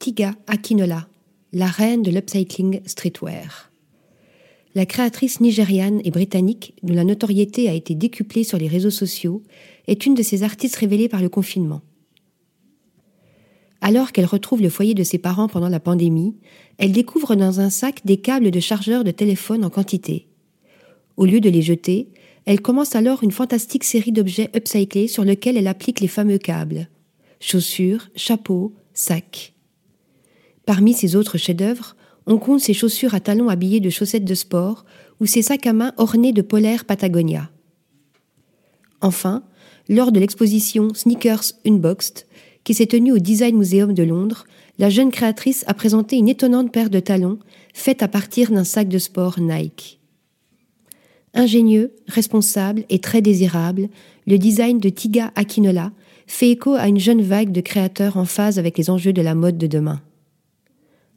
Tiga Akinola, la reine de l'upcycling streetwear. La créatrice nigériane et britannique, dont la notoriété a été décuplée sur les réseaux sociaux, est une de ces artistes révélées par le confinement. Alors qu'elle retrouve le foyer de ses parents pendant la pandémie, elle découvre dans un sac des câbles de chargeurs de téléphone en quantité. Au lieu de les jeter, elle commence alors une fantastique série d'objets upcyclés sur lesquels elle applique les fameux câbles. Chaussures, chapeaux, sacs. Parmi ses autres chefs-d'œuvre, on compte ses chaussures à talons habillés de chaussettes de sport ou ses sacs à main ornés de polaires Patagonia. Enfin, lors de l'exposition Sneakers Unboxed, qui s'est tenue au Design Museum de Londres, la jeune créatrice a présenté une étonnante paire de talons faite à partir d'un sac de sport Nike. Ingénieux, responsable et très désirable, le design de Tiga Akinola fait écho à une jeune vague de créateurs en phase avec les enjeux de la mode de demain.